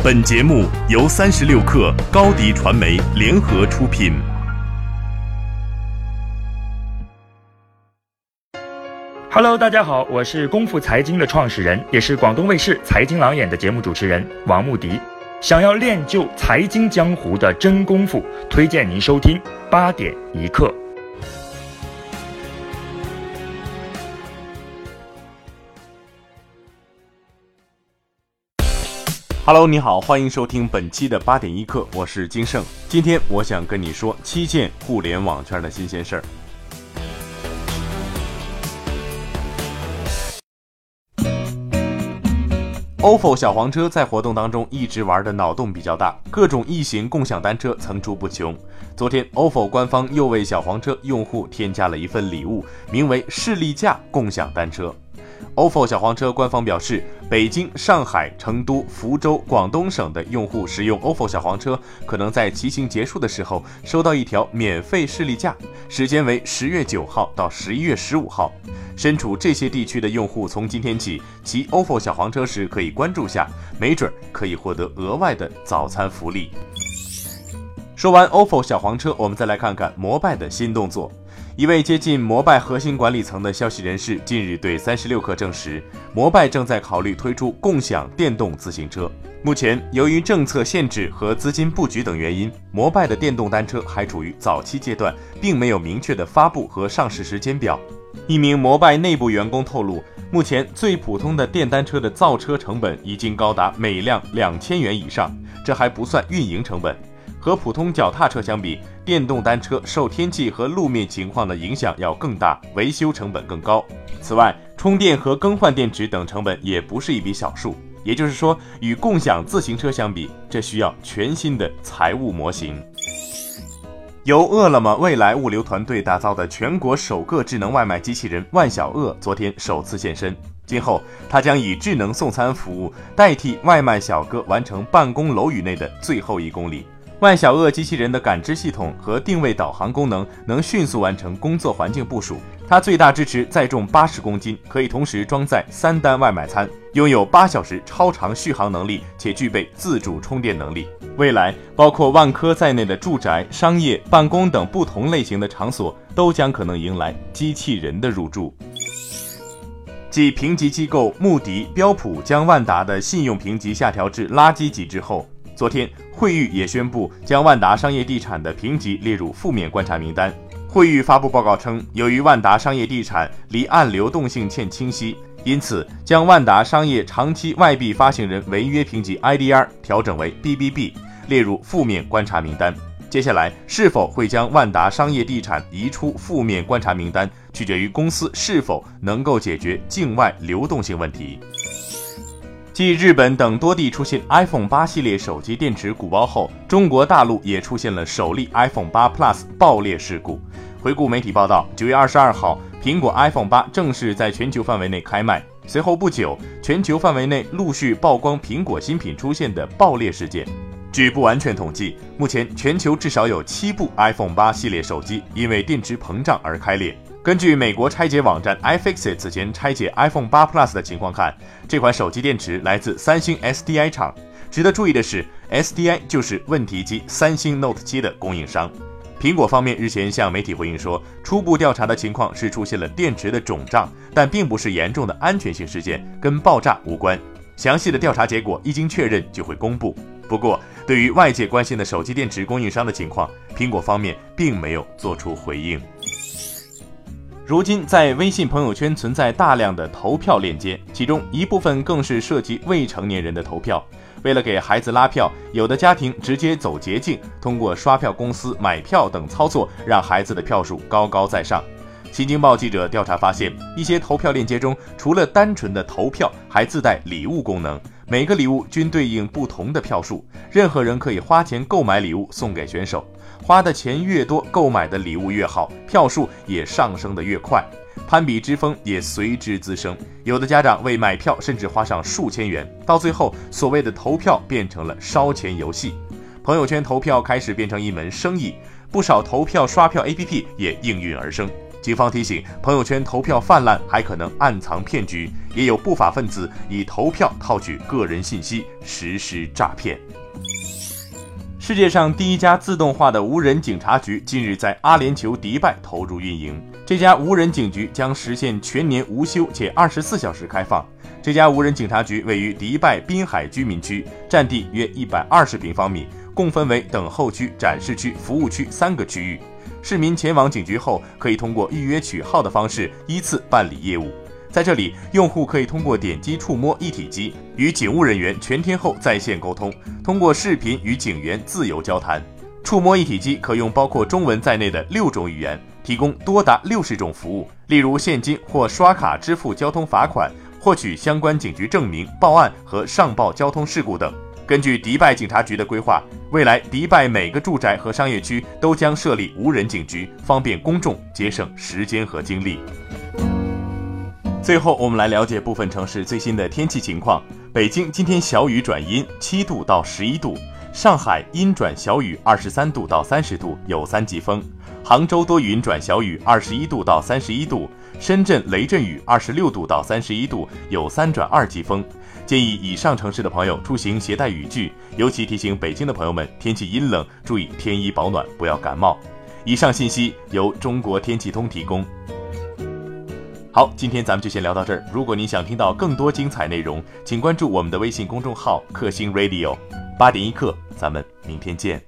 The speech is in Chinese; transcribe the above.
本节目由三十六克高低传媒联合出品。Hello，大家好，我是功夫财经的创始人，也是广东卫视财经郎眼的节目主持人王牧迪。想要练就财经江湖的真功夫，推荐您收听八点一刻。Hello，你好，欢迎收听本期的八点一刻，我是金盛。今天我想跟你说七件互联网圈的新鲜事儿。ofo 小黄车在活动当中一直玩的脑洞比较大，各种异形共享单车层出不穷。昨天，ofo 官方又为小黄车用户添加了一份礼物，名为“士力架共享单车”。Ofo 小黄车官方表示，北京、上海、成都、福州、广东省的用户使用 ofo 小黄车，可能在骑行结束的时候收到一条免费视力架，时间为十月九号到十一月十五号。身处这些地区的用户，从今天起骑 ofo 小黄车时可以关注下，没准可以获得额外的早餐福利。说完 ofo 小黄车，我们再来看看摩拜的新动作。一位接近摩拜核心管理层的消息人士近日对三十六氪证实，摩拜正在考虑推出共享电动自行车。目前，由于政策限制和资金布局等原因，摩拜的电动单车还处于早期阶段，并没有明确的发布和上市时间表。一名摩拜内部员工透露，目前最普通的电单车的造车成本已经高达每辆两千元以上，这还不算运营成本。和普通脚踏车相比，电动单车受天气和路面情况的影响要更大，维修成本更高。此外，充电和更换电池等成本也不是一笔小数。也就是说，与共享自行车相比，这需要全新的财务模型。由饿了么未来物流团队打造的全国首个智能外卖机器人万小鳄昨天首次现身。今后，它将以智能送餐服务代替外卖小哥，完成办公楼宇内的最后一公里。万小鳄机器人的感知系统和定位导航功能能迅速完成工作环境部署。它最大支持载重八十公斤，可以同时装载三单外卖餐，拥有八小时超长续航能力，且具备自主充电能力。未来，包括万科在内的住宅、商业、办公等不同类型的场所都将可能迎来机器人的入驻。继评级机构穆迪、标普将万达的信用评级下调至垃圾级之后。昨天，惠誉也宣布将万达商业地产的评级列入负面观察名单。惠誉发布报告称，由于万达商业地产离岸流动性欠清晰，因此将万达商业长期外币发行人违约评级 IDR 调整为 BBB，列入负面观察名单。接下来，是否会将万达商业地产移出负面观察名单，取决于公司是否能够解决境外流动性问题。继日本等多地出现 iPhone 八系列手机电池鼓包后，中国大陆也出现了首例 iPhone 八 Plus 爆裂事故。回顾媒体报道，九月二十二号，苹果 iPhone 八正式在全球范围内开卖。随后不久，全球范围内陆续曝光苹果新品出现的爆裂事件。据不完全统计，目前全球至少有七部 iPhone 八系列手机因为电池膨胀而开裂。根据美国拆解网站 iFixit 此前拆解 iPhone 八 Plus 的情况看，这款手机电池来自三星 SDI 厂。值得注意的是，SDI 就是问题机三星 Note 七的供应商。苹果方面日前向媒体回应说，初步调查的情况是出现了电池的肿胀，但并不是严重的安全性事件，跟爆炸无关。详细的调查结果一经确认就会公布。不过，对于外界关心的手机电池供应商的情况，苹果方面并没有做出回应。如今，在微信朋友圈存在大量的投票链接，其中一部分更是涉及未成年人的投票。为了给孩子拉票，有的家庭直接走捷径，通过刷票公司买票等操作，让孩子的票数高高在上。新京报记者调查发现，一些投票链接中，除了单纯的投票，还自带礼物功能，每个礼物均对应不同的票数，任何人可以花钱购买礼物送给选手。花的钱越多，购买的礼物越好，票数也上升的越快，攀比之风也随之滋生。有的家长为买票甚至花上数千元，到最后，所谓的投票变成了烧钱游戏，朋友圈投票开始变成一门生意，不少投票刷票 APP 也应运而生。警方提醒，朋友圈投票泛滥，还可能暗藏骗局，也有不法分子以投票套取个人信息，实施诈骗。世界上第一家自动化的无人警察局近日在阿联酋迪拜投入运营。这家无人警局将实现全年无休且二十四小时开放。这家无人警察局位于迪拜滨海居民区，占地约一百二十平方米，共分为等候区、展示区、服务区三个区域。市民前往警局后，可以通过预约取号的方式依次办理业务。在这里，用户可以通过点击触摸一体机与警务人员全天候在线沟通，通过视频与警员自由交谈。触摸一体机可用包括中文在内的六种语言，提供多达六十种服务，例如现金或刷卡支付交通罚款、获取相关警局证明、报案和上报交通事故等。根据迪拜警察局的规划，未来迪拜每个住宅和商业区都将设立无人警局，方便公众节省时间和精力。最后，我们来了解部分城市最新的天气情况。北京今天小雨转阴，七度到十一度；上海阴转小雨，二十三度到三十度，有三级风；杭州多云转小雨，二十一度到三十一度；深圳雷阵雨，二十六度到三十一度，有三转二级风。建议以上城市的朋友出行携带雨具，尤其提醒北京的朋友们，天气阴冷，注意添衣保暖，不要感冒。以上信息由中国天气通提供。好，今天咱们就先聊到这儿。如果您想听到更多精彩内容，请关注我们的微信公众号“克星 Radio”。八点一刻，咱们明天见。